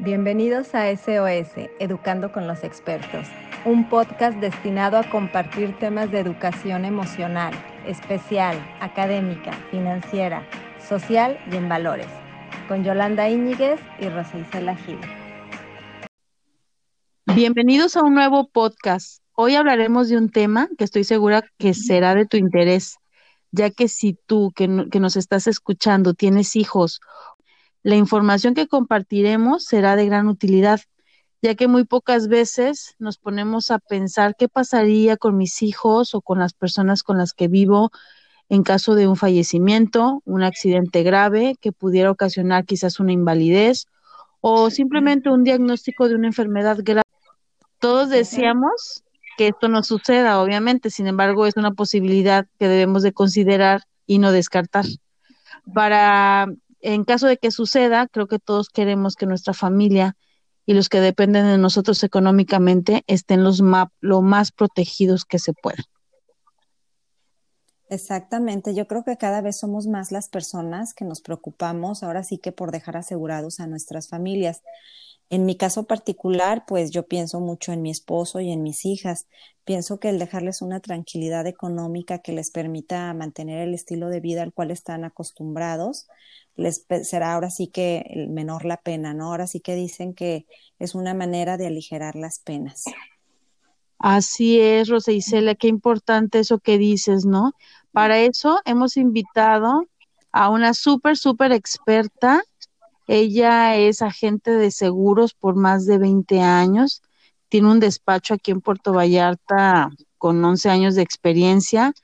Bienvenidos a SOS, Educando con los Expertos, un podcast destinado a compartir temas de educación emocional, especial, académica, financiera, social y en valores, con Yolanda Íñiguez y Rosa Isela Gil. Bienvenidos a un nuevo podcast. Hoy hablaremos de un tema que estoy segura que será de tu interés, ya que si tú que, que nos estás escuchando tienes hijos la información que compartiremos será de gran utilidad, ya que muy pocas veces nos ponemos a pensar qué pasaría con mis hijos o con las personas con las que vivo en caso de un fallecimiento, un accidente grave que pudiera ocasionar quizás una invalidez o simplemente un diagnóstico de una enfermedad grave. Todos deseamos que esto no suceda, obviamente, sin embargo, es una posibilidad que debemos de considerar y no descartar. Para en caso de que suceda, creo que todos queremos que nuestra familia y los que dependen de nosotros económicamente estén los lo más protegidos que se puedan. Exactamente, yo creo que cada vez somos más las personas que nos preocupamos ahora sí que por dejar asegurados a nuestras familias. En mi caso particular, pues yo pienso mucho en mi esposo y en mis hijas. Pienso que el dejarles una tranquilidad económica que les permita mantener el estilo de vida al cual están acostumbrados, les será ahora sí que menor la pena, ¿no? Ahora sí que dicen que es una manera de aligerar las penas. Así es, Rosa Isela, qué importante eso que dices, ¿no? Para eso hemos invitado a una súper, súper experta. Ella es agente de seguros por más de 20 años. Tiene un despacho aquí en Puerto Vallarta con 11 años de experiencia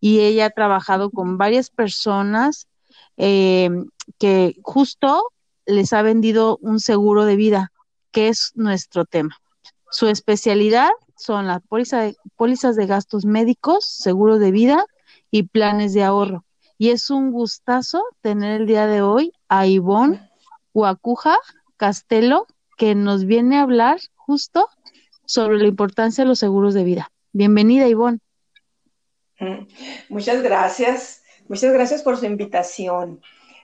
y ella ha trabajado con varias personas eh, que justo les ha vendido un seguro de vida, que es nuestro tema. Su especialidad son las pólizas de gastos médicos, seguro de vida y planes de ahorro. Y es un gustazo tener el día de hoy a Ivonne Huacuja Castelo, que nos viene a hablar justo sobre la importancia de los seguros de vida. Bienvenida, Ivonne. Muchas gracias. Muchas gracias por su invitación.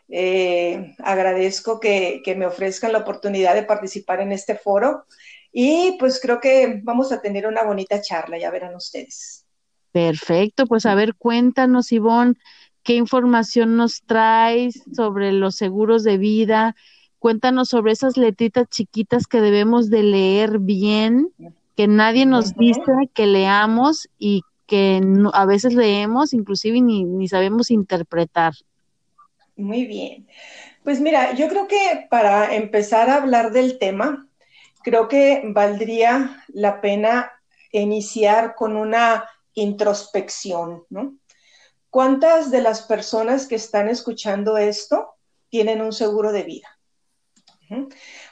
Eh, agradezco que, me ofrezcan la oportunidad de participar en este foro y pues creo que vamos a tener una bonita charla, ya verán ustedes. Perfecto, pues a ver, cuéntanos, Ivonne, qué información nos traes sobre los seguros de vida. Cuéntanos sobre esas letritas chiquitas que debemos de leer bien, que nadie nos dice que leamos y que a veces leemos, inclusive ni, ni sabemos interpretar. Muy bien. Pues mira, yo creo que para empezar a hablar del tema, creo que valdría la pena iniciar con una introspección, ¿no? ¿Cuántas de las personas que están escuchando esto tienen un seguro de vida?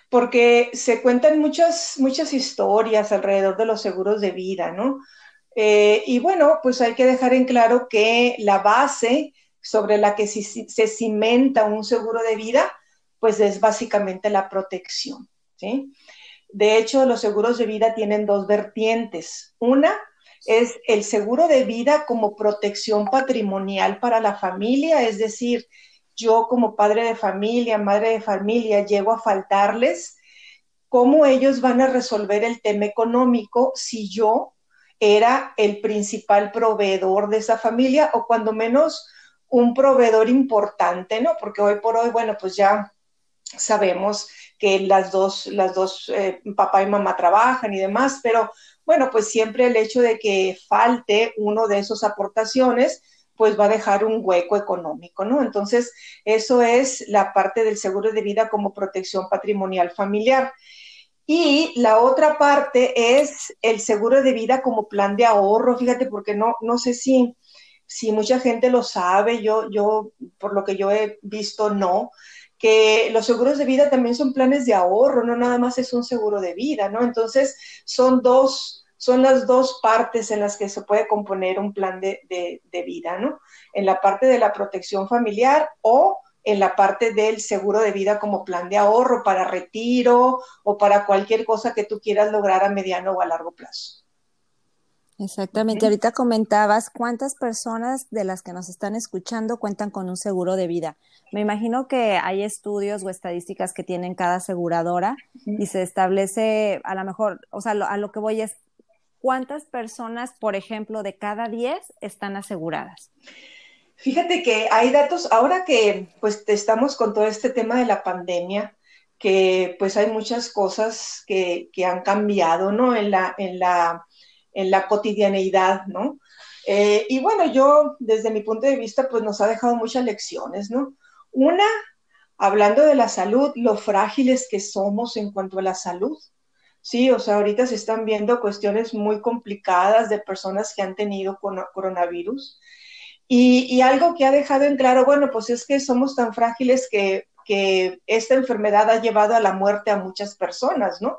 Porque se cuentan muchas, muchas historias alrededor de los seguros de vida, ¿no? Eh, y bueno, pues hay que dejar en claro que la base sobre la que se, cimenta un seguro de vida, pues es básicamente la protección. ¿sí? De hecho, los seguros de vida tienen dos vertientes. Una es el seguro de vida como protección patrimonial para la familia, es decir, yo como padre de familia, madre de familia, llego a faltarles, ¿cómo ellos van a resolver el tema económico si yo era el principal proveedor de esa familia o cuando menos un proveedor importante, ¿no? Porque hoy por hoy, bueno, pues ya sabemos que las dos, las dos, eh, papá y mamá trabajan y demás, pero bueno, pues siempre el hecho de que falte uno de esas aportaciones, pues va a dejar un hueco económico, ¿no? Entonces, eso es la parte del seguro de vida como protección patrimonial familiar. Y la otra parte es el seguro de vida como plan de ahorro, fíjate, porque no, no sé si si mucha gente lo sabe, yo, yo, por lo que yo he visto, no, que los seguros de vida también son planes de ahorro, no nada más es un seguro de vida, ¿no? Entonces, son dos, son las dos partes en las que se puede componer un plan de, de vida, ¿no? En la parte de la protección familiar o en la parte del seguro de vida como plan de ahorro para retiro o para cualquier cosa que tú quieras lograr a mediano o a largo plazo. Exactamente. Ahorita comentabas cuántas personas de las que nos están escuchando cuentan con un seguro de vida. Me imagino que hay estudios o estadísticas que tienen cada aseguradora y se establece a lo mejor, o sea, a lo que voy es cuántas personas, por ejemplo, de cada 10 están aseguradas. Fíjate que hay datos, ahora que pues estamos con todo este tema de la pandemia, que pues hay muchas cosas que, han cambiado, ¿no? En la, en la en la cotidianeidad, ¿no? Eh, y bueno, yo desde mi punto de vista, pues nos ha dejado muchas lecciones, ¿no? Una, hablando de la salud, lo frágiles que somos en cuanto a la salud. Sí, o sea, ahorita se están viendo cuestiones muy complicadas de personas que han tenido coronavirus. Y, algo que ha dejado en claro, bueno, pues es que somos tan frágiles que, que esta enfermedad ha llevado a la muerte a muchas personas, ¿no?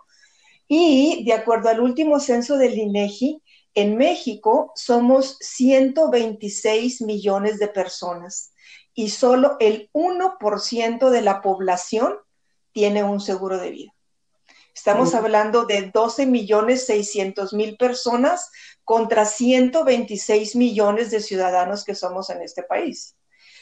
Y de acuerdo al último censo del INEGI, en México somos 126 millones de personas y solo el 1% de la población tiene un seguro de vida. Estamos hablando de 12 millones 600 mil personas contra 126 millones de ciudadanos que somos en este país.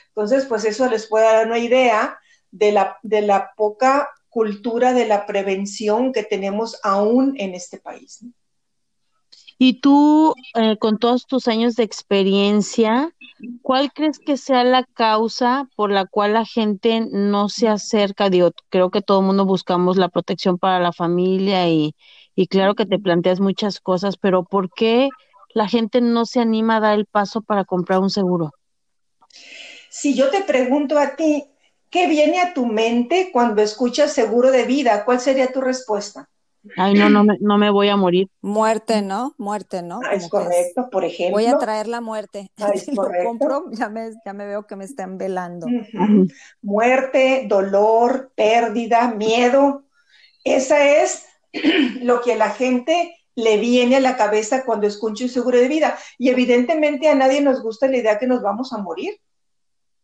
Entonces, pues eso les puede dar una idea de la, de la poca cultura de la prevención que tenemos aún en este país. Y tú, eh, con todos tus años de experiencia, ¿cuál crees que sea la causa por la cual la gente no se acerca? Digo, creo que todo el mundo buscamos la protección para la familia y, y claro que te planteas muchas cosas, pero ¿por qué la gente no se anima a dar el paso para comprar un seguro? Si yo te pregunto a ti, ¿Qué viene a tu mente cuando escuchas seguro de vida? ¿Cuál sería tu respuesta? Ay, no, no me, no me voy a morir. Muerte, ¿no? Muerte, ¿no? Ah, es correcto, por ejemplo. Voy a traer la muerte. Ah, si lo compro, ya me, ya me veo que me están velando. Muerte, dolor, pérdida, miedo. Esa es lo que a la gente le viene a la cabeza cuando escucha un seguro de vida. Y evidentemente a nadie nos gusta la idea que nos vamos a morir.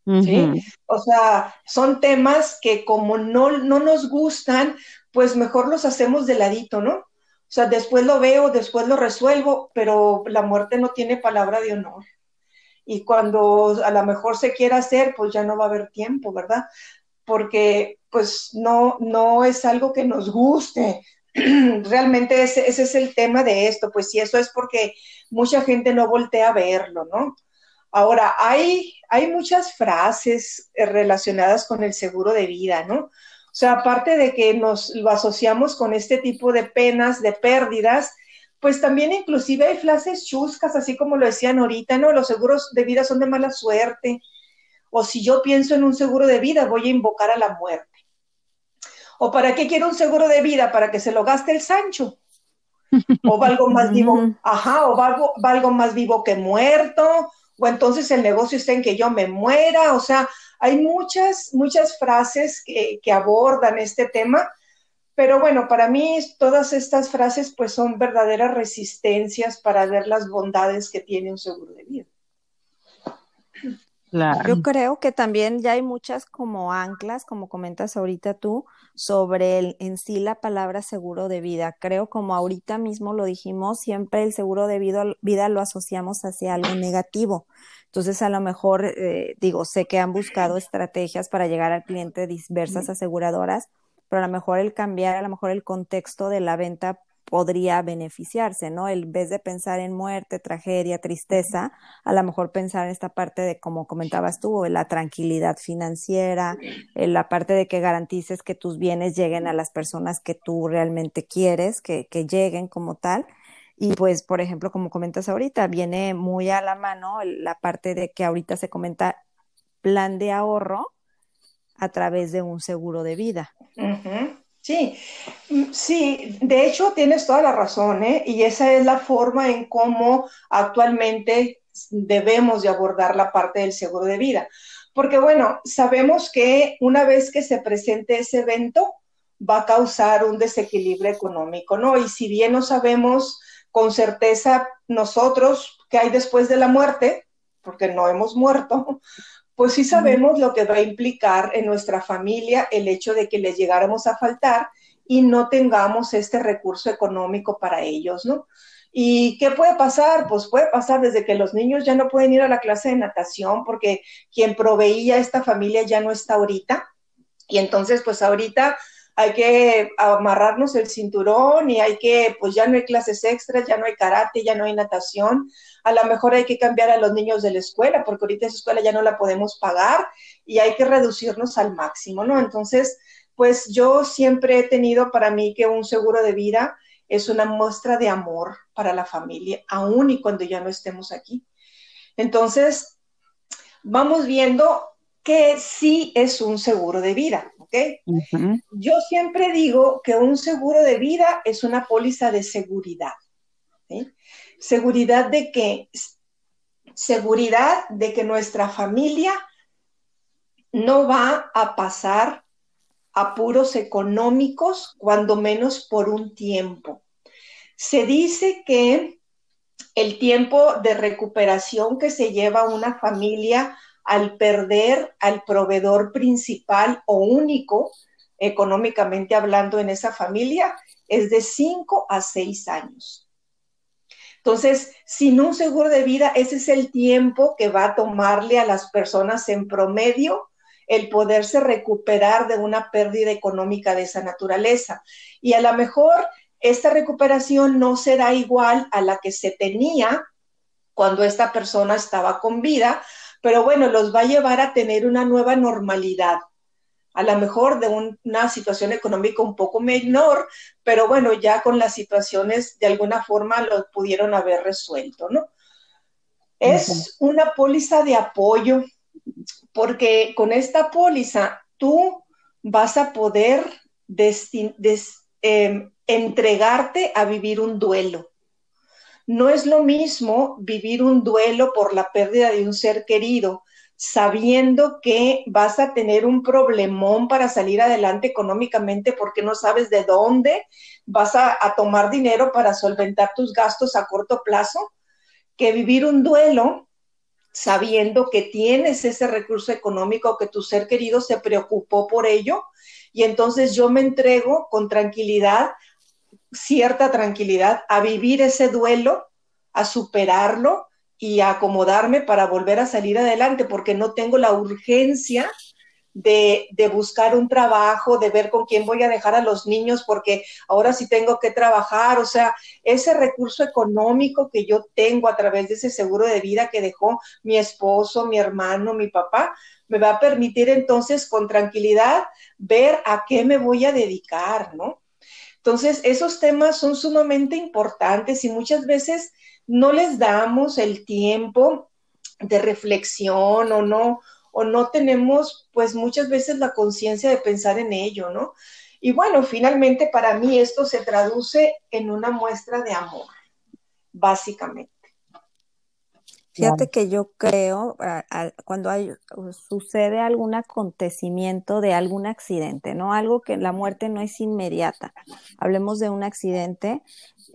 ¿sí? O sea, son temas que como no, no nos gustan, pues mejor los hacemos de ladito, ¿no? O sea, después lo veo, después lo resuelvo, pero la muerte no tiene palabra de honor. Y cuando a lo mejor se quiera hacer, pues ya no va a haber tiempo, ¿verdad? Porque pues no, no es algo que nos guste. Realmente ese, ese es el tema de esto, pues si eso es porque mucha gente no voltea a verlo, ¿no? Ahora, hay, hay muchas frases eh, relacionadas con el seguro de vida, ¿no? O sea, aparte de que nos lo asociamos con este tipo de penas, de pérdidas, pues también inclusive hay frases chuscas, así como lo decían ahorita, ¿no? Los seguros de vida son de mala suerte. O si yo pienso en un seguro de vida, voy a invocar a la muerte. ¿O para qué quiero un seguro de vida? Para que se lo gaste el Sancho. O valgo más vivo, ajá, o valgo, valgo más vivo que muerto, o entonces el negocio está en que yo me muera, o sea, hay muchas, muchas frases que, abordan este tema, pero bueno, para mí todas estas frases pues son verdaderas resistencias para ver las bondades que tiene un seguro de vida. Yo creo que también ya hay muchas como anclas, como comentas ahorita tú, sobre el, en sí la palabra seguro de vida. Creo como ahorita mismo lo dijimos, siempre el seguro de vida, vida lo asociamos hacia algo negativo. Entonces, a lo mejor, eh, digo, sé que han buscado estrategias para llegar al cliente diversas aseguradoras, pero a lo mejor el cambiar, a lo mejor el contexto de la venta podría beneficiarse, ¿no? En vez de pensar en muerte, tragedia, tristeza, a lo mejor pensar en esta parte de, como comentabas tú, la tranquilidad financiera, en la parte de que garantices que tus bienes lleguen a las personas que tú realmente quieres, que, que lleguen como tal. Y pues, por ejemplo, como comentas ahorita, viene muy a la mano la parte de que ahorita se comenta plan de ahorro a través de un seguro de vida. Sí, de hecho tienes toda la razón, ¿eh? Y esa es la forma en cómo actualmente debemos de abordar la parte del seguro de vida. Porque bueno, sabemos que una vez que se presente ese evento, va a causar un desequilibrio económico, ¿no? Y si bien no sabemos con certeza nosotros qué hay después de la muerte, porque no hemos muerto, pues sí sabemos lo que va a implicar en nuestra familia el hecho de que les llegáramos a faltar y no tengamos este recurso económico para ellos, ¿no? ¿Y qué puede pasar? Pues puede pasar desde que los niños ya no pueden ir a la clase de natación porque quien proveía a esta familia ya no está ahorita. Y entonces, pues ahorita hay que amarrarnos el cinturón y hay que, pues ya no hay clases extras, ya no hay karate, ya no hay natación. A lo mejor hay que cambiar a los niños de la escuela porque ahorita esa escuela ya no la podemos pagar y hay que reducirnos al máximo, ¿no? Entonces, pues yo siempre he tenido para mí que un seguro de vida es una muestra de amor para la familia, aún y cuando ya no estemos aquí. Entonces, vamos viendo que sí es un seguro de vida, ¿ok? Yo siempre digo que un seguro de vida es una póliza de seguridad. Seguridad de que, seguridad de que nuestra familia no va a pasar apuros económicos, cuando menos por un tiempo. Se dice que el tiempo de recuperación que se lleva una familia al perder al proveedor principal o único, económicamente hablando en esa familia, es de 5 a 6 años. Entonces, sin un seguro de vida, ese es el tiempo que va a tomarle a las personas en promedio el poderse recuperar de una pérdida económica de esa naturaleza. Y a lo mejor esta recuperación no será igual a la que se tenía cuando esta persona estaba con vida, pero bueno, los va a llevar a tener una nueva normalidad. A lo mejor de una situación económica un poco menor, pero bueno, ya con las situaciones de alguna forma lo pudieron haber resuelto, ¿no? Es una póliza de apoyo porque con esta póliza tú vas a poder em, entregarte a vivir un duelo. No es lo mismo vivir un duelo por la pérdida de un ser querido, sabiendo que vas a tener un problemón para salir adelante económicamente porque no sabes de dónde vas a, tomar dinero para solventar tus gastos a corto plazo, que vivir un duelo sabiendo que tienes ese recurso económico, que tu ser querido se preocupó por ello, y entonces yo me entrego con tranquilidad, cierta tranquilidad, a vivir ese duelo, a superarlo y a acomodarme para volver a salir adelante, porque no tengo la urgencia de, buscar un trabajo, de ver con quién voy a dejar a los niños, porque ahora sí tengo que trabajar, o sea, ese recurso económico que yo tengo a través de ese seguro de vida que dejó mi esposo, mi hermano, mi papá, me va a permitir entonces con tranquilidad ver a qué me voy a dedicar, ¿no? Entonces, esos temas son sumamente importantes y muchas veces no les damos el tiempo de reflexión o no, o no tenemos pues muchas veces la conciencia de pensar en ello, ¿no? Y bueno, finalmente para mí esto se traduce en una muestra de amor, básicamente. Fíjate que yo creo, cuando hay, sucede algún acontecimiento de algún accidente, ¿no? Algo que la muerte no es inmediata. Hablemos de un accidente.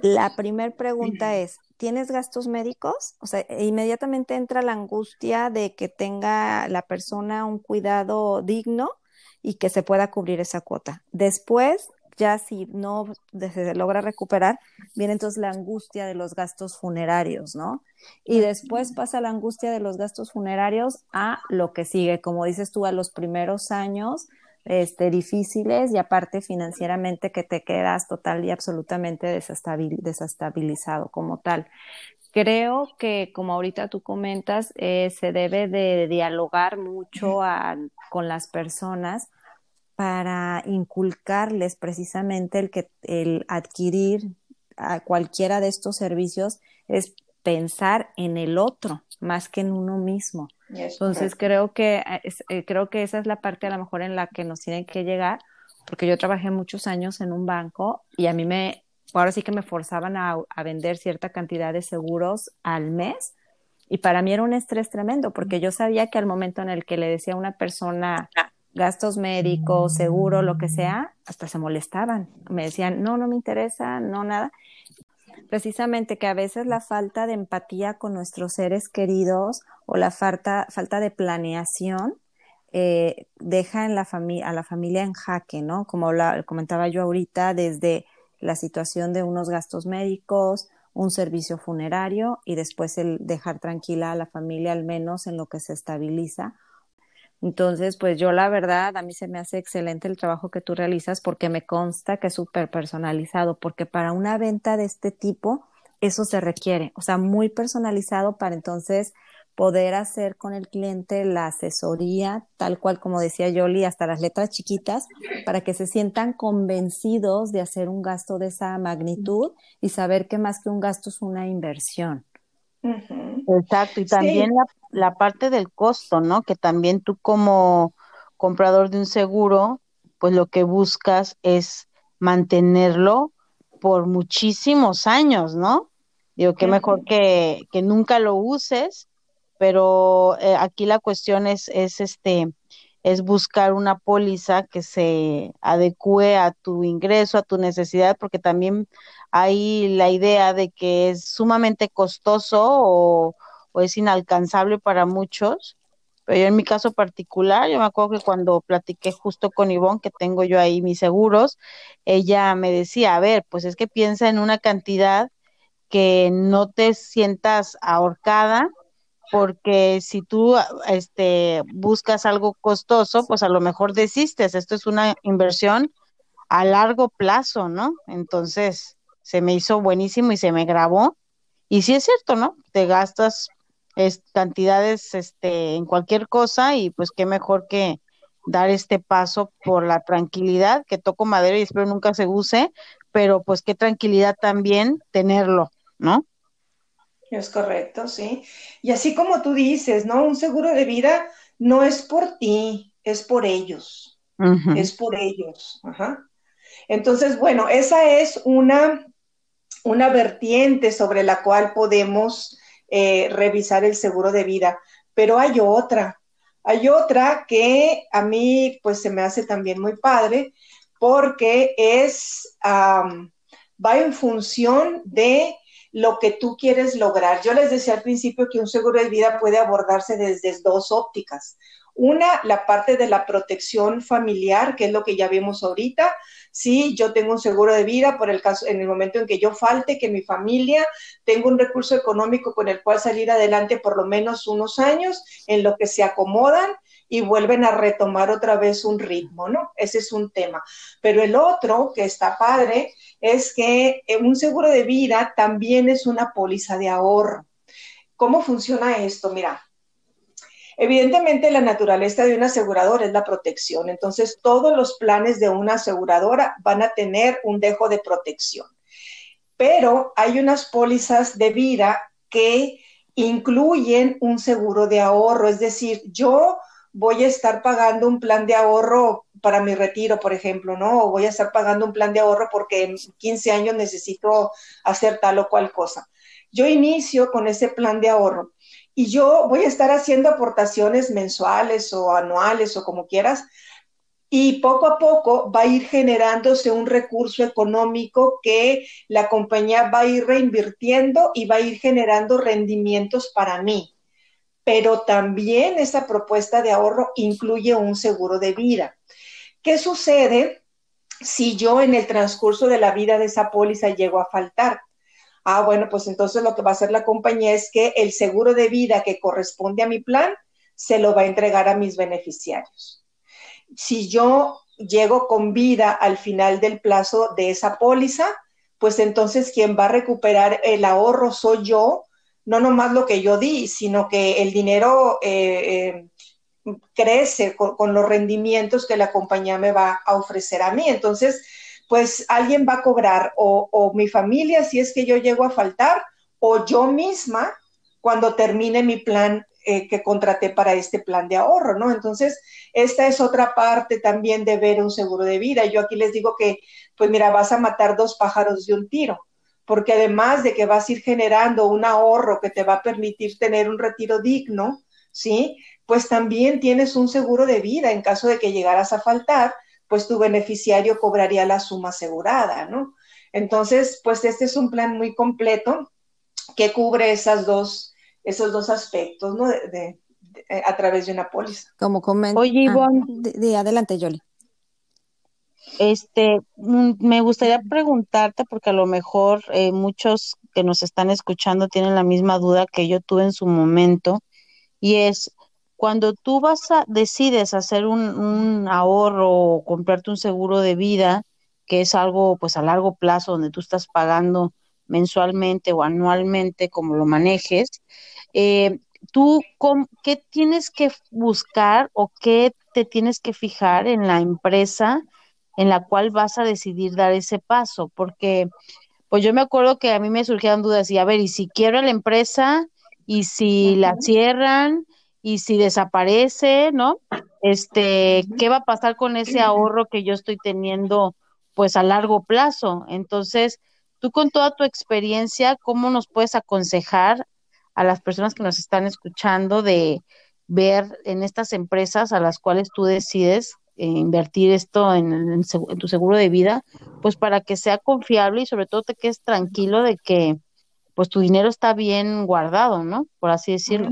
La primera pregunta es, ¿tienes gastos médicos? O sea, e inmediatamente entra la angustia de que tenga la persona un cuidado digno y que se pueda cubrir esa cuota. Después, ya si no se logra recuperar, viene entonces la angustia de los gastos funerarios, ¿no? Y después pasa la angustia de los gastos funerarios a lo que sigue, como dices tú, a los primeros años este, difíciles y aparte financieramente que te quedas total y absolutamente desestabilizado como tal. Creo que, como ahorita tú comentas, eh, se debe de dialogar mucho con las personas para inculcarles precisamente el que el adquirir a cualquiera de estos servicios es pensar en el otro más que en uno mismo. Entonces creo que eh, eh, creo que esa es la parte a lo mejor en la que nos tienen que llegar, porque yo trabajé muchos años en un banco y a mí me ahora sí que me forzaban a, vender cierta cantidad de seguros al mes y para mí era un estrés tremendo porque yo sabía que al momento en el que le decía a una persona gastos médicos, seguro, lo que sea, hasta se molestaban. Me decían, no, no me interesa, no nada precisamente que a veces la falta de empatía con nuestros seres queridos o la falta, falta de planeación eh, deja en la a la familia en jaque, ¿no? Como la, comentaba yo ahorita, desde la situación de unos gastos médicos un servicio funerario y después el dejar tranquila a la familia al menos en lo que se estabiliza. Entonces, pues yo la verdad, a mí se me hace excelente el trabajo que tú realizas porque me consta que es súper personalizado, porque para una venta de este tipo, eso se requiere, o sea, muy personalizado para entonces poder hacer con el cliente la asesoría, tal cual como decía Yoli, hasta las letras chiquitas, para que se sientan convencidos de hacer un gasto de esa magnitud y saber que más que un gasto es una inversión. Exacto, y también la, la parte del costo, ¿no? Que también tú como comprador de un seguro, pues lo que buscas es mantenerlo por muchísimos años, ¿no? Digo, que mejor que, que nunca lo uses pero eh, aquí la cuestión es, es este es buscar una póliza que se adecue a tu ingreso, a tu necesidad, porque también hay la idea de que es sumamente costoso o, es inalcanzable para muchos. Pero yo en mi caso particular, yo me acuerdo que cuando platiqué justo con Ivonne, que tengo yo ahí mis seguros, ella me decía, a ver, pues es que piensa en una cantidad que no te sientas ahorcada, porque si tú este, buscas algo costoso, pues a lo mejor desistes. Esto es una inversión a largo plazo, ¿no? Entonces, se me hizo buenísimo y se me grabó. Y sí es cierto, ¿no? Te gastas cantidades este, en cualquier cosa y pues qué mejor que dar este paso por la tranquilidad, que toco madera y espero nunca se use, pero pues qué tranquilidad también tenerlo, ¿no? Es correcto, sí. Y así como tú dices, ¿no? Un seguro de vida no es por ti, es por ellos. Es por ellos. Entonces, bueno, esa es una, una vertiente sobre la cual podemos eh, revisar el seguro de vida. Pero hay otra, hay otra que a mí pues se me hace también muy padre porque es, va en función de lo que tú quieres lograr. Yo les decía al principio que un seguro de vida puede abordarse desde dos ópticas. Una, la parte de la protección familiar, que es lo que ya vimos ahorita. Sí, yo tengo un seguro de vida por el caso, en el momento en que yo falte, que mi familia tenga un recurso económico con el cual salir adelante por lo menos unos años, en lo que se acomodan y vuelven a retomar otra vez un ritmo, ¿no? Ese es un tema. Pero el otro, que está padre, es que eh, un seguro de vida también es una póliza de ahorro. ¿Cómo funciona esto? Mira, evidentemente la naturaleza de un asegurador es la protección, entonces todos los planes de una aseguradora van a tener un dejo de protección. Pero hay unas pólizas de vida que incluyen un seguro de ahorro, es decir, yo voy a estar pagando un plan de ahorro para mi retiro, por ejemplo, ¿no? O voy a estar pagando un plan de ahorro porque en 15 años necesito hacer tal o cual cosa. Yo inicio con ese plan de ahorro y yo voy a estar haciendo aportaciones mensuales o anuales o como quieras y poco a poco va a ir generándose un recurso económico que la compañía va a ir reinvirtiendo y va a ir generando rendimientos para mí. Pero también esa propuesta de ahorro incluye un seguro de vida. ¿Qué sucede si yo en el transcurso de la vida de esa póliza llego a faltar? Ah, bueno, pues entonces lo que va a hacer la compañía es que el seguro de vida que corresponde a mi plan se lo va a entregar a mis beneficiarios. Si yo llego con vida al final del plazo de esa póliza, pues entonces quien va a recuperar el ahorro soy yo, no nomás lo que yo di, sino que el dinero eh, eh, crece con, los rendimientos que la compañía me va a ofrecer a mí. Entonces, pues alguien va a cobrar o, mi familia si es que yo llego a faltar o yo misma cuando termine mi plan eh, que contraté para este plan de ahorro, ¿no? Entonces, esta es otra parte también de ver un seguro de vida. Yo aquí les digo que, pues mira, vas a matar dos pájaros de un tiro, porque además de que vas a ir generando un ahorro que te va a permitir tener un retiro digno, ¿sí? pues también tienes un seguro de vida en caso de que llegaras a faltar, pues tu beneficiario cobraría la suma asegurada, ¿no? Entonces, pues este es un plan muy completo que cubre esas dos, esos dos aspectos, ¿no? De, a través de una póliza. Como comenta. Oye, ah, Ivonne. de, adelante, Yoli. Este, mm, me gustaría preguntarte, porque a lo mejor eh, muchos que nos están escuchando tienen la misma duda que yo tuve en su momento, y es, cuando tú vas a, decides hacer un, un ahorro o comprarte un seguro de vida, que es algo pues a largo plazo donde tú estás pagando mensualmente o anualmente, como lo manejes, eh, tú qué tienes que buscar o qué te tienes que fijar en la empresa en la cual vas a decidir dar ese paso, porque pues yo me acuerdo que a mí me surgían dudas y a ver, y si quiero la empresa y si la cierran y si desaparece, ¿no? Este, ¿qué va a pasar con ese ahorro que yo estoy teniendo pues a largo plazo? Entonces, tú con toda tu experiencia, ¿cómo nos puedes aconsejar a las personas que nos están escuchando de ver en estas empresas a las cuales tú decides invertir esto en, tu seguro de vida, pues para que sea confiable y sobre todo te quedes tranquilo de que pues tu dinero está bien guardado, ¿no? Por así decirlo.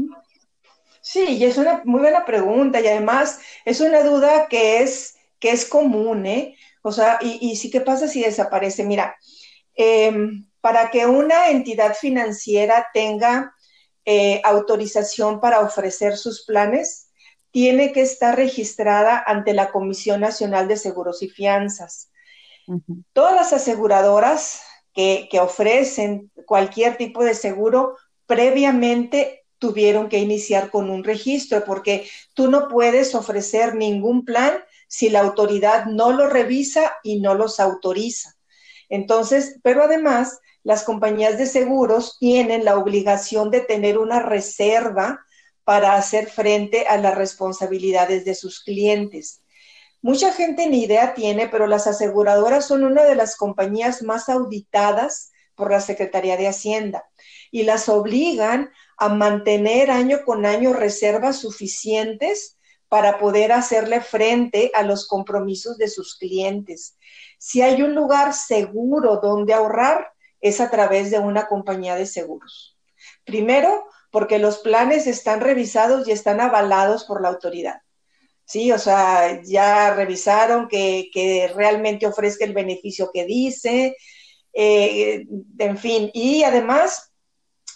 Sí, y es una muy buena pregunta y además es una duda que es, que es común, ¿eh? O sea, y, y sí, ¿qué pasa si desaparece? Mira, em, para que una entidad financiera tenga eh, autorización para ofrecer sus planes, tiene que estar registrada ante la Comisión Nacional de Seguros y Fianzas. Todas las aseguradoras que, que ofrecen cualquier tipo de seguro previamente tuvieron que iniciar con un registro porque tú no puedes ofrecer ningún plan si la autoridad no lo revisa y no los autoriza. Entonces, pero además las compañías de seguros tienen la obligación de tener una reserva para hacer frente a las responsabilidades de sus clientes. Mucha gente ni idea tiene, pero las aseguradoras son una de las compañías más auditadas por la Secretaría de Hacienda y las obligan a mantener año con año reservas suficientes para poder hacerle frente a los compromisos de sus clientes. Si hay un lugar seguro donde ahorrar, es a través de una compañía de seguros. Primero, porque los planes están revisados y están avalados por la autoridad. Sí, o sea, ya revisaron que, realmente ofrezca el beneficio que dice, eh, en fin, y además,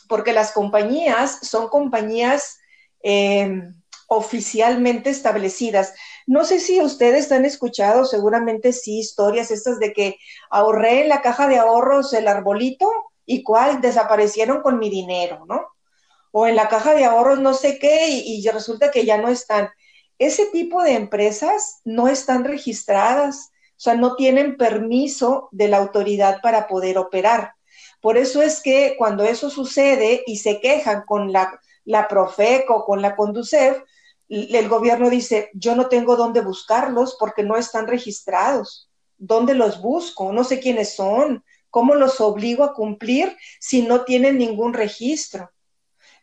porque las compañías son compañías eh, oficialmente establecidas. No sé si ustedes han escuchado, seguramente sí, historias estas de que ahorré en la caja de ahorros el arbolito y cuál desaparecieron con mi dinero, ¿no? O en la caja de ahorros no sé qué y, resulta que ya no están. Ese tipo de empresas no están registradas, o sea, no tienen permiso de la autoridad para poder operar. Por eso es que cuando eso sucede y se quejan con la, la Profeco, con la Conducef, el gobierno dice, yo no tengo dónde buscarlos porque no están registrados. ¿Dónde los busco? No sé quiénes son. ¿Cómo los obligo a cumplir si no tienen ningún registro?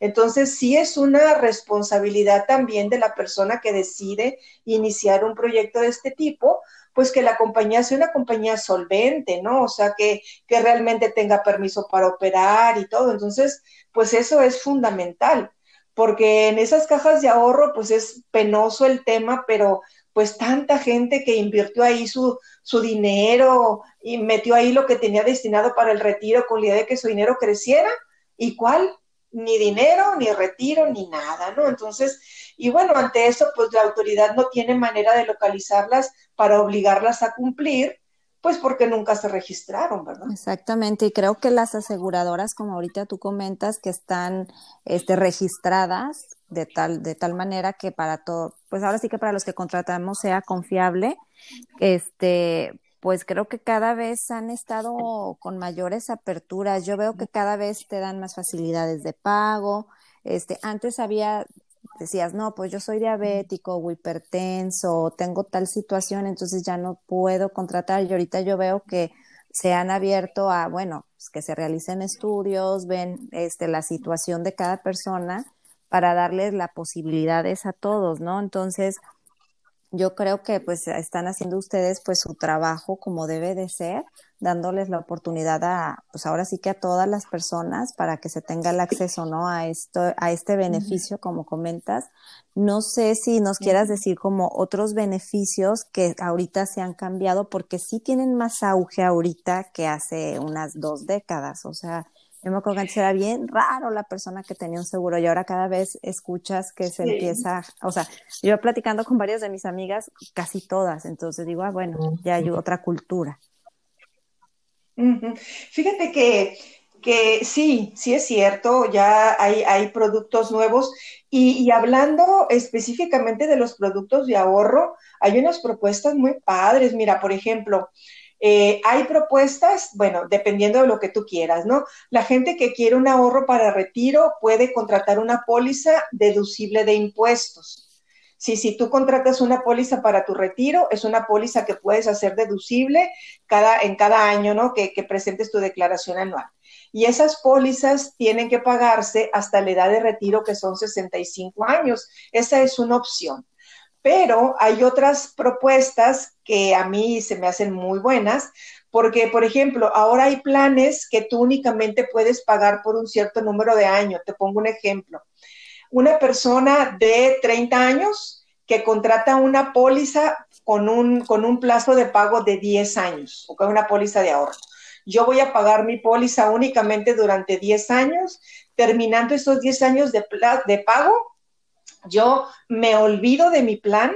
Entonces, sí es una responsabilidad también de la persona que decide iniciar un proyecto de este tipo, pues que la compañía sea una compañía solvente, ¿no? O sea, que, que realmente tenga permiso para operar y todo. Entonces, pues eso es fundamental porque en esas cajas de ahorro pues es penoso el tema, pero pues tanta gente que invirtió ahí su, su dinero y metió ahí lo que tenía destinado para el retiro con la idea de que su dinero creciera, ¿y cuál? Ni dinero, ni retiro, ni nada, ¿no? Entonces, y bueno, ante eso, pues la autoridad no tiene manera de localizarlas para obligarlas a cumplir, pues porque nunca se registraron, ¿verdad? Exactamente, y creo que las aseguradoras, como ahorita tú comentas, que están este, registradas de tal, de tal manera que para todo, pues ahora sí que para los que contratamos sea confiable, este, pues creo que cada vez han estado con mayores aperturas. Yo veo que cada vez te dan más facilidades de pago. Este, antes había decías, no, pues yo soy diabético o hipertenso, tengo tal situación, entonces ya no puedo contratar. Y ahorita yo veo que se han abierto a, bueno, pues que se realicen estudios, ven este, la situación de cada persona para darles las posibilidades a todos, ¿no? Entonces, yo creo que pues están haciendo ustedes pues su trabajo como debe de ser, dándoles la oportunidad a, pues ahora sí que a todas las personas para que se tenga el acceso, ¿no? A esto, a este beneficio, como comentas. No sé si nos quieras decir como otros beneficios que ahorita se han cambiado, porque sí tienen más auge ahorita que hace unas dos décadas. O sea, yo me acuerdo que era bien raro la persona que tenía un seguro y ahora cada vez escuchas que se empieza, o sea, yo platicando con varias de mis amigas, casi todas, entonces digo, ah, bueno, ya hay otra cultura. Fíjate que, que, sí, sí es cierto, ya hay, hay productos nuevos y, y, hablando específicamente de los productos de ahorro, hay unas propuestas muy padres. Mira, por ejemplo, eh, hay propuestas, bueno, dependiendo de lo que tú quieras, ¿no? La gente que quiere un ahorro para retiro puede contratar una póliza deducible de impuestos. Si, si tú contratas una póliza para tu retiro, es una póliza que puedes hacer deducible cada, en cada año, ¿no? Que, presentes tu declaración anual. Y esas pólizas tienen que pagarse hasta la edad de retiro, que son 65 años. Esa es una opción. Pero hay otras propuestas que a mí se me hacen muy buenas, porque, por ejemplo, ahora hay planes que tú únicamente puedes pagar por un cierto número de años. Te pongo un ejemplo. Una persona de 30 años que contrata una póliza con un, con un plazo de pago de 10 años, o con una póliza de ahorro. Yo voy a pagar mi póliza únicamente durante 10 años. Terminando esos 10 años de, de pago, yo me olvido de mi plan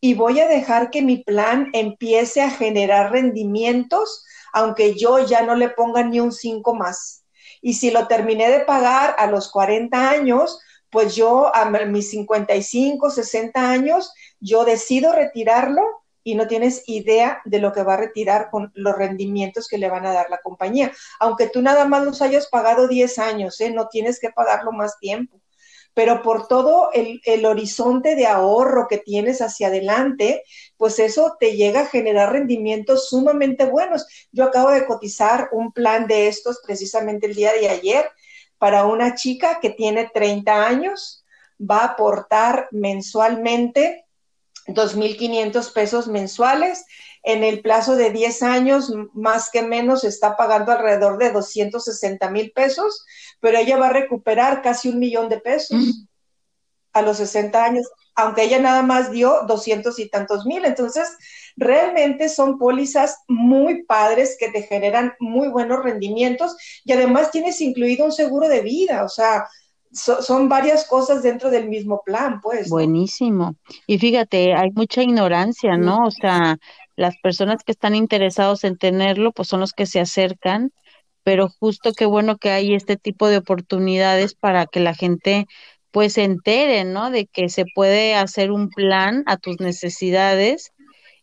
y voy a dejar que mi plan empiece a generar rendimientos, aunque yo ya no le ponga ni un 5 más. Y si lo terminé de pagar a los 40 años, pues yo a mis 55, 60 años, yo decido retirarlo y no tienes idea de lo que va a retirar con los rendimientos que le van a dar la compañía. Aunque tú nada más los hayas pagado 10 años, ¿eh? no tienes que pagarlo más tiempo pero por todo el, horizonte de ahorro que tienes hacia adelante, pues eso te llega a generar rendimientos sumamente buenos. Yo acabo de cotizar un plan de estos precisamente el día de ayer para una chica que tiene 30 años, va a aportar mensualmente 2.500 pesos mensuales. En el plazo de 10 años, más que menos, está pagando alrededor de 260 mil pesos, pero ella va a recuperar casi un millón de pesos a los 60 años, aunque ella nada más dio 200 y tantos mil. Entonces, realmente son pólizas muy padres que te generan muy buenos rendimientos y además tienes incluido un seguro de vida, o sea, son varias cosas dentro del mismo plan, pues. Buenísimo. Y fíjate, hay mucha ignorancia, ¿no? O sea, las personas que están interesados en tenerlo, pues son los que se acercan, pero justo qué bueno que hay este tipo de oportunidades para que la gente pues se entere, ¿no? De que se puede hacer un plan a tus necesidades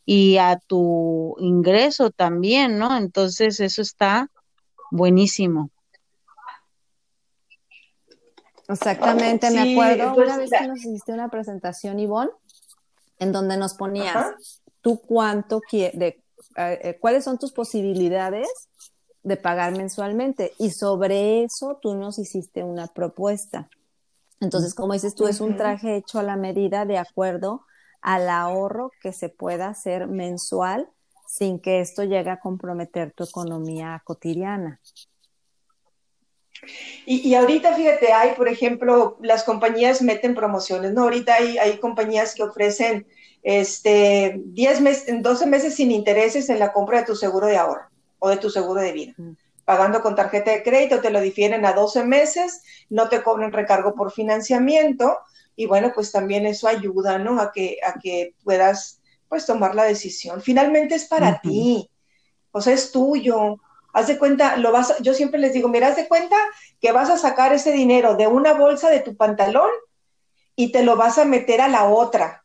y a tu ingreso también, ¿no? Entonces eso está buenísimo. Exactamente, me acuerdo pues, una vez que nos hiciste una presentación, Ivonne, en donde nos ponías tú cuánto quieres, eh, eh, cuáles son tus posibilidades de pagar mensualmente y sobre eso tú nos hiciste una propuesta. Entonces, como dices tú, es un traje hecho a la medida de acuerdo al ahorro que se pueda hacer mensual sin que esto llegue a comprometer tu economía cotidiana. Y, ahorita, fíjate, hay, por ejemplo, las compañías meten promociones, ¿no? Ahorita hay, hay compañías que ofrecen este, 10 meses, 12 meses sin intereses en la compra de tu seguro de ahorro o de tu seguro de vida. Pagando con tarjeta de crédito, te lo difieren a 12 meses, no te cobran recargo por financiamiento y bueno, pues también eso ayuda, ¿no? A que, a que puedas, pues, tomar la decisión. Finalmente es para ti, o sea, es tuyo haz de cuenta, lo vas, yo siempre les digo, mira, haz de cuenta que vas a sacar ese dinero de una bolsa de tu pantalón y te lo vas a meter a la otra.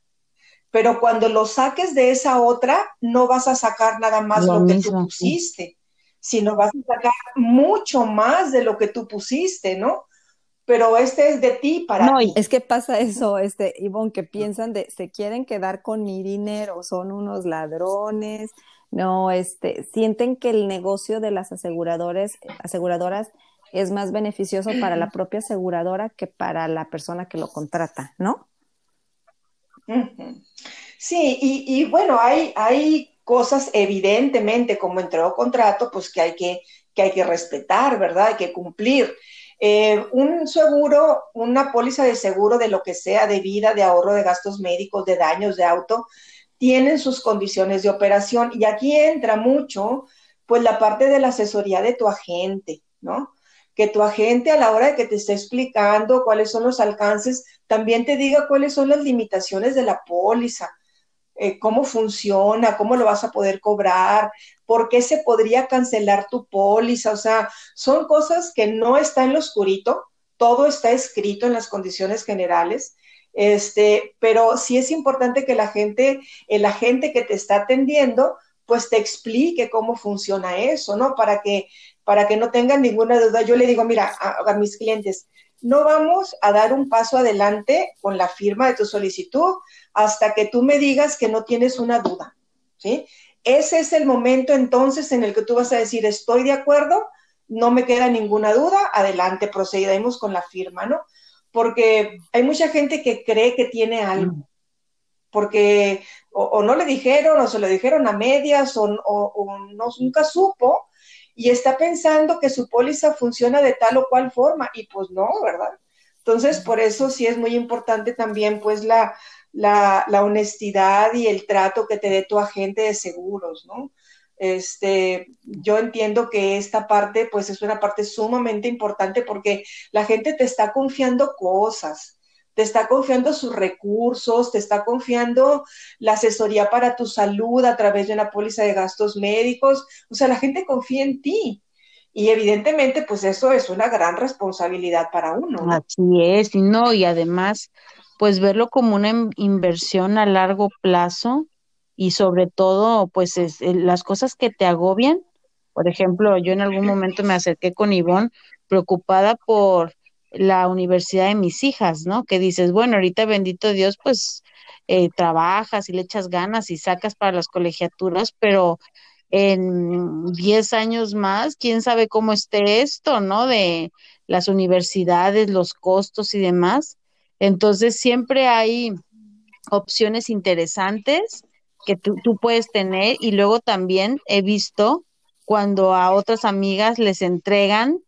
Pero cuando lo saques de esa otra, no vas a sacar nada más lo, que tú pusiste, sino vas a sacar mucho más de lo que tú pusiste, ¿no? pero este es de ti para no, es que pasa eso, este, Ivonne, que piensan de, se quieren quedar con mi dinero, son unos ladrones, no, este, sienten que el negocio de las aseguradoras, aseguradoras es más beneficioso para la propia aseguradora que para la persona que lo contrata, ¿no? Sí, y, bueno, hay, cosas evidentemente como entregó contrato, pues que hay que, que hay que respetar, ¿verdad? Hay que cumplir. Eh, un seguro, una póliza de seguro de lo que sea, de vida, de ahorro de gastos médicos, de daños de auto, tienen sus condiciones de operación. Y aquí entra mucho, pues, la parte de la asesoría de tu agente, ¿no? Que tu agente a la hora de que te esté explicando cuáles son los alcances, también te diga cuáles son las limitaciones de la póliza, eh, cómo funciona, cómo lo vas a poder cobrar, por qué se podría cancelar tu póliza. O sea, son cosas que no está en lo oscurito, todo está escrito en las condiciones generales este, pero sí es importante que la gente, el agente que te está atendiendo, pues te explique cómo funciona eso, ¿no? Para que, para que no tengan ninguna duda. Yo le digo, mira, a, mis clientes, no vamos a dar un paso adelante con la firma de tu solicitud hasta que tú me digas que no tienes una duda, ¿sí? Ese es el momento entonces en el que tú vas a decir, estoy de acuerdo, no me queda ninguna duda, adelante, procedemos con la firma, ¿no? porque hay mucha gente que cree que tiene algo, porque o, no le dijeron, o se lo dijeron a medias, o, no, nunca supo, y está pensando que su póliza funciona de tal o cual forma, y pues no, ¿verdad? Entonces, por eso sí es muy importante también, pues, la, la, la honestidad y el trato que te dé tu agente de seguros, ¿no? Este, yo entiendo que esta parte, pues es una parte sumamente importante porque la gente te está confiando cosas, te está confiando sus recursos, te está confiando la asesoría para tu salud a través de una póliza de gastos médicos. O sea, la gente confía en ti. Y evidentemente, pues eso es una gran responsabilidad para uno. Así es, y no, y además, pues verlo como una inversión a largo plazo, y sobre todo, pues es, eh, las cosas que te agobian. Por ejemplo, yo en algún momento me acerqué con Ivonne preocupada por la universidad de mis hijas, ¿no? Que dices, bueno, ahorita bendito Dios, pues eh, trabajas y le echas ganas y sacas para las colegiaturas, pero en 10 años más, quién sabe cómo esté esto, ¿no? De las universidades, los costos y demás. Entonces, siempre hay opciones interesantes que tú, puedes tener y luego también he visto cuando a otras amigas les entregan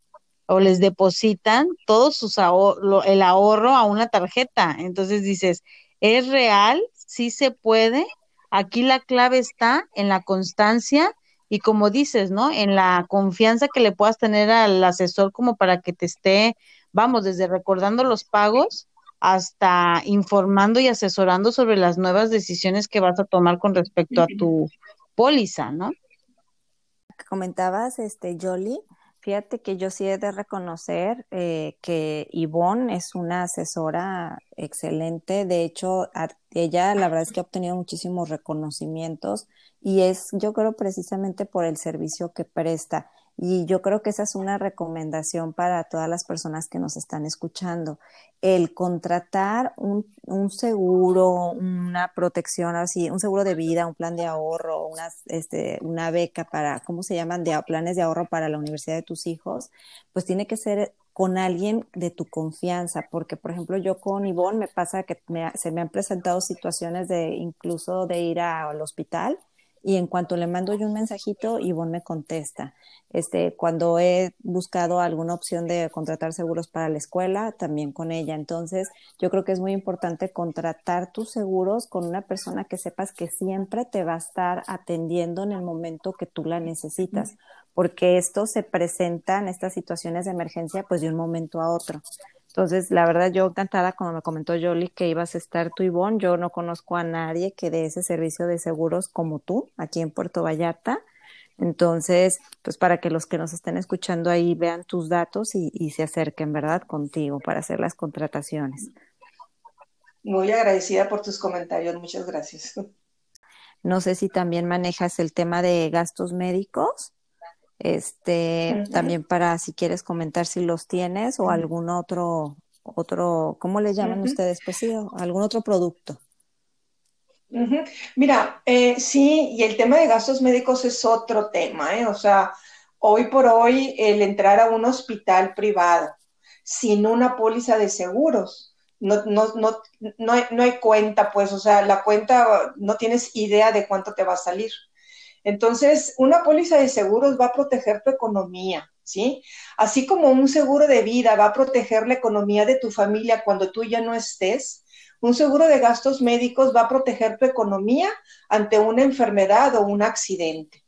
o les depositan todo sus el ahorro a una tarjeta. Entonces dices, ¿es real? ¿Sí se puede? Aquí la clave está en la constancia y como dices, ¿no? En la confianza que le puedas tener al asesor como para que te esté, vamos, desde recordando los pagos hasta informando y asesorando sobre las nuevas decisiones que vas a tomar con respecto a tu póliza, ¿no? Comentabas, este, Jolie, fíjate que yo sí he de reconocer eh, que Yvonne es una asesora excelente. De hecho, ella la verdad es que ha obtenido muchísimos reconocimientos y es, yo creo, precisamente por el servicio que presta. Y yo creo que esa es una recomendación para todas las personas que nos están escuchando. El contratar un, un seguro, una protección así, un seguro de vida, un plan de ahorro, una, este, una beca para, ¿cómo se llaman? De, planes de ahorro para la universidad de tus hijos, pues tiene que ser con alguien de tu confianza, porque por ejemplo yo con Ivonne me pasa que se me han presentado situaciones de incluso de ir al hospital y en cuanto le mando yo un mensajito, Ivonne me contesta. Este, cuando he buscado alguna opción de contratar seguros para la escuela, también con ella. Entonces, yo creo que es muy importante contratar tus seguros con una persona que sepas que siempre te va a estar atendiendo en el momento que tú la necesitas, porque esto se presenta en estas situaciones de emergencia pues de un momento a otro. Entonces, la verdad, yo encantada, como me comentó Jolie, que ibas a estar tú, Ivonne. Yo no conozco a nadie que dé ese servicio de seguros como tú, aquí en Puerto Vallarta. Entonces, pues para que los que nos estén escuchando ahí vean tus datos y, y se acerquen, ¿verdad?, contigo para hacer las contrataciones. Muy agradecida por tus comentarios, muchas gracias. No sé si también manejas el tema de gastos médicos. Este, también para si quieres comentar si los tienes o algún otro, otro, ¿cómo le llaman ustedes? Pues sí, algún otro producto. Mira, eh, sí, y el tema de gastos médicos es otro tema, ¿eh? O sea, hoy por hoy el entrar a un hospital privado sin una póliza de seguros no, no, no, no, hay, no hay cuenta, pues, o sea, la cuenta no tienes idea de cuánto te va a salir. Entonces, una póliza de seguros va a proteger tu economía, ¿sí? Así como un seguro de vida va a proteger la economía de tu familia cuando tú ya no estés, un seguro de gastos médicos va a proteger tu economía ante una enfermedad o un accidente.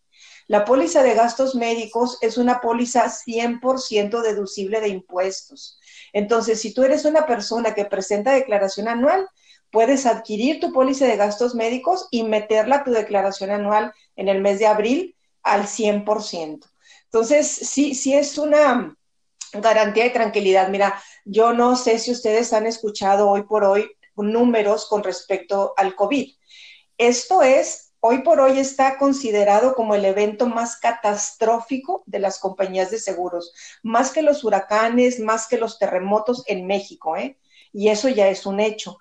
La póliza de gastos médicos es una póliza 100% deducible de impuestos. Entonces, si tú eres una persona que presenta declaración anual, puedes adquirir tu póliza de gastos médicos y meterla a tu declaración anual en el mes de abril al 100%. Entonces, sí, sí es una garantía de tranquilidad. Mira, yo no sé si ustedes han escuchado hoy por hoy números con respecto al COVID. Esto es, hoy por hoy está considerado como el evento más catastrófico de las compañías de seguros, más que los huracanes, más que los terremotos en México, ¿eh? Y eso ya es un hecho.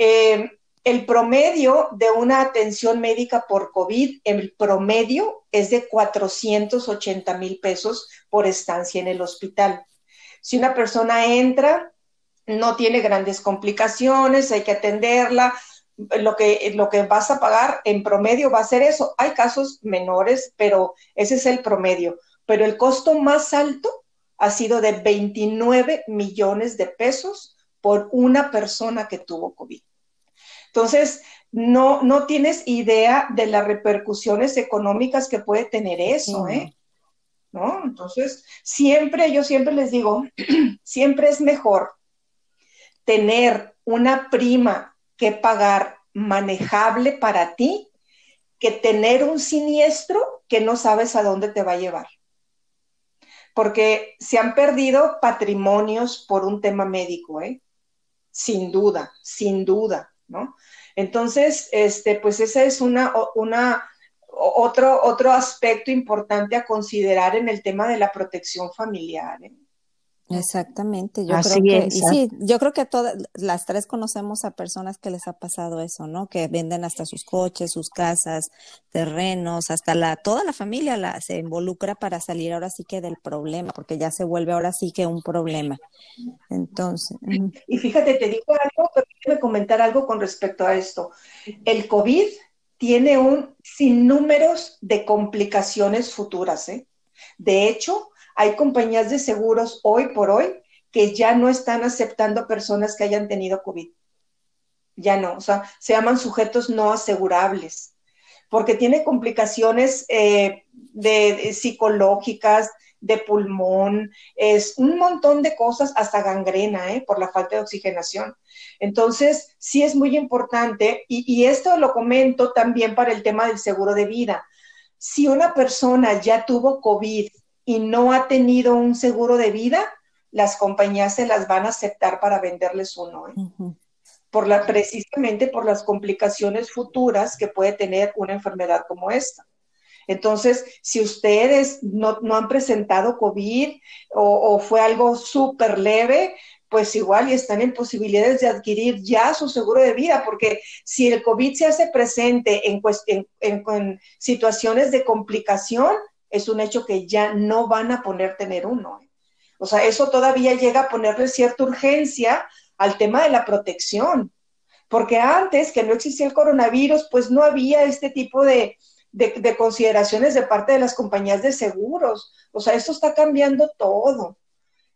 Eh, el promedio de una atención médica por COVID, el promedio es de 480 mil pesos por estancia en el hospital. Si una persona entra, no tiene grandes complicaciones, hay que atenderla, lo que, lo que vas a pagar en promedio va a ser eso. Hay casos menores, pero ese es el promedio. Pero el costo más alto ha sido de 29 millones de pesos por una persona que tuvo COVID. Entonces, no, no tienes idea de las repercusiones económicas que puede tener eso, ¿eh? ¿No? Entonces, siempre, yo siempre les digo, siempre es mejor tener una prima que pagar manejable para ti que tener un siniestro que no sabes a dónde te va a llevar. Porque se han perdido patrimonios por un tema médico, ¿eh? Sin duda, sin duda. Entonces, este, pues ese es una, una, otro, otro aspecto importante a considerar en el tema de la protección familiar. ¿eh? Exactamente, yo creo que, sí, yo creo que todas las tres conocemos a personas que les ha pasado eso, ¿no? Que venden hasta sus coches, sus casas, terrenos, hasta la, toda la familia la, se involucra para salir ahora sí que del problema, porque ya se vuelve ahora sí que un problema. Entonces. Y fíjate, te digo algo, déjame comentar algo con respecto a esto. El COVID tiene un sinnúmeros de complicaciones futuras, ¿eh? De hecho, hay compañías de seguros hoy por hoy que ya no están aceptando personas que hayan tenido COVID. Ya no, o sea, se llaman sujetos no asegurables, porque tiene complicaciones eh, de, psicológicas, de pulmón, es un montón de cosas, hasta gangrena, ¿eh? por la falta de oxigenación. Entonces, sí es muy importante, y, y esto lo comento también para el tema del seguro de vida. Si una persona ya tuvo COVID y no ha tenido un seguro de vida, las compañías se las van a aceptar para venderles uno. ¿eh? por la, precisamente por las complicaciones futuras que puede tener una enfermedad como esta. Entonces, si ustedes no, han presentado COVID o, o fue algo súper leve, pues igual y están en posibilidades de adquirir ya su seguro de vida, porque si el COVID se hace presente en, en, en situaciones de complicación, es un hecho que ya no van a poner tener uno. ¿eh? O sea, eso todavía llega a ponerle cierta urgencia al tema de la protección, porque antes que no existía el coronavirus, pues no había este tipo de, de consideraciones de parte de las compañías de seguros. O sea, esto está cambiando todo.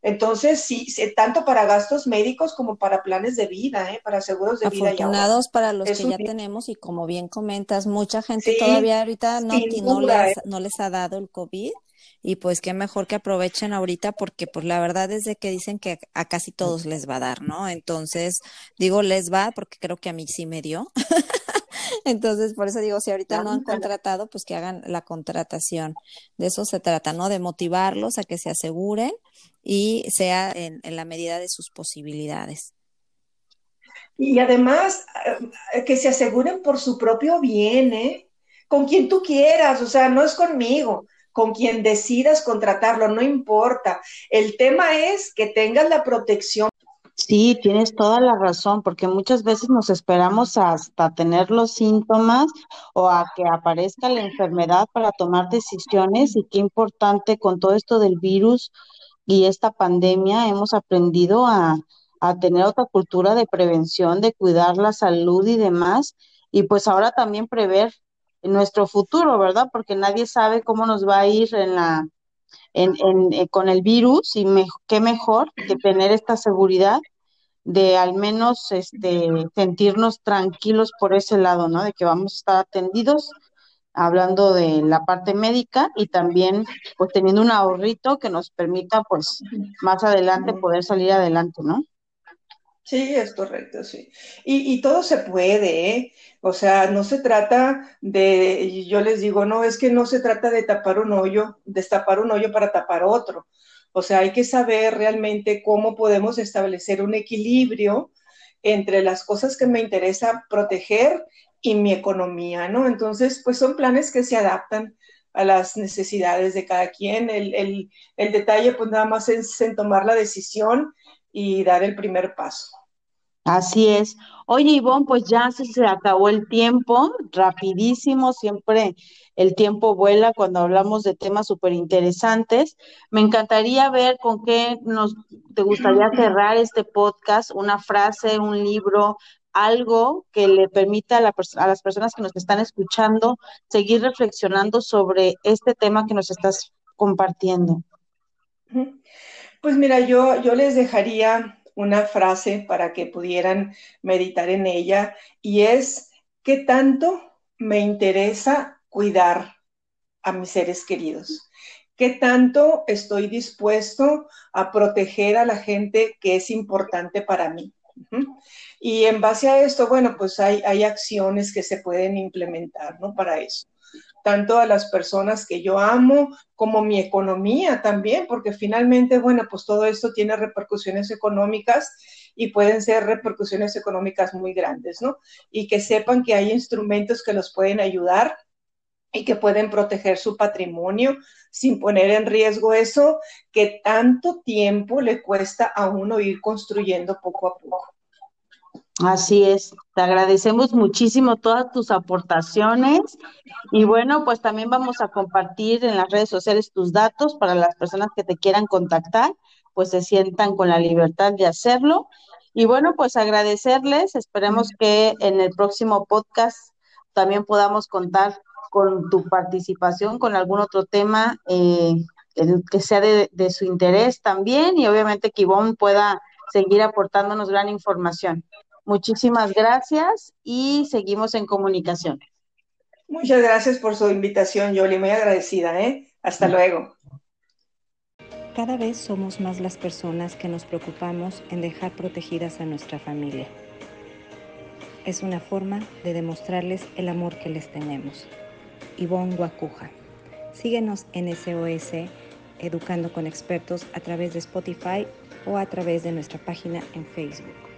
Entonces, sí, tanto para gastos médicos como para planes de vida, ¿eh? para seguros de vida. Afortunados para los que ya tenemos y como bien comentas, mucha gente todavía ahorita no, no, les, ¿eh? no les ha dado el COVID y pues qué mejor que aprovechen ahorita porque pues la verdad es de que dicen que a casi todos les va a dar, ¿no? Entonces, digo les va porque creo que a mí sí me dio. Entonces, por eso digo, si ahorita no han contratado, pues que hagan la contratación. De eso se trata, ¿no? De motivarlos a que se aseguren y sea en, la medida de sus posibilidades. Y además, eh, que se aseguren por su propio bien, ¿eh? Con quien tú quieras, o sea, no es conmigo, con quien decidas contratarlo, no importa. El tema es que tengas la protección Sí, tienes toda la razón, porque muchas veces nos esperamos hasta tener los síntomas o a que aparezca la enfermedad para tomar decisiones y qué importante con todo esto del virus y esta pandemia hemos aprendido a, a tener otra cultura de prevención, de cuidar la salud y demás, y pues ahora también prever nuestro futuro, ¿verdad? Porque nadie sabe cómo nos va a ir en la, en, en, eh, con el virus y qué mejor que tener esta seguridad de al menos este, sentirnos tranquilos por ese lado, ¿no? De que vamos a estar atendidos hablando de la parte médica y también pues teniendo un ahorrito que nos permita pues más adelante poder salir adelante, ¿no? Sí, es correcto, sí. Y, y, todo se puede, ¿eh? O sea, no se trata de, yo les digo, no, es que no se trata de tapar un hoyo, destapar un hoyo para tapar otro. O sea, hay que saber realmente cómo podemos establecer un equilibrio entre las cosas que me interesa proteger y mi economía, ¿no? Entonces, pues son planes que se adaptan a las necesidades de cada quien. El, el, el detalle, pues nada más es en tomar la decisión y dar el primer paso. Así es. Oye, Ivonne, pues ya se, se acabó el tiempo, rapidísimo, siempre el tiempo vuela cuando hablamos de temas súper interesantes. Me encantaría ver con qué nos te gustaría cerrar este podcast, una frase, un libro, algo que le permita a, la, a las personas que nos están escuchando seguir reflexionando sobre este tema que nos estás compartiendo. Pues mira, yo, yo les dejaría una frase para que pudieran meditar en ella y es, ¿qué tanto me interesa cuidar a mis seres queridos? ¿Qué tanto estoy dispuesto a proteger a la gente que es importante para mí? Y en base a esto, bueno, pues hay, hay acciones que se pueden implementar, ¿no? Para eso tanto a las personas que yo amo como mi economía también, porque finalmente, bueno, pues todo esto tiene repercusiones económicas y pueden ser repercusiones económicas muy grandes, ¿no? Y que sepan que hay instrumentos que los pueden ayudar y que pueden proteger su patrimonio sin poner en riesgo eso que tanto tiempo le cuesta a uno ir construyendo poco a poco. Así es, te agradecemos muchísimo todas tus aportaciones y bueno, pues también vamos a compartir en las redes sociales tus datos para las personas que te quieran contactar, pues se sientan con la libertad de hacerlo. Y bueno, pues agradecerles, esperemos que en el próximo podcast también podamos contar con tu participación, con algún otro tema eh, que sea de, de, su interés también y obviamente que Ivonne pueda seguir aportándonos gran información. Muchísimas gracias y seguimos en comunicación. Muchas gracias por su invitación, Yoli. Muy agradecida, ¿eh? Hasta luego. Cada vez somos más las personas que nos preocupamos en dejar protegidas a nuestra familia. Es una forma de demostrarles el amor que les tenemos. Ivonne Guacuja. Síguenos en SOS Educando con Expertos a través de Spotify o a través de nuestra página en Facebook.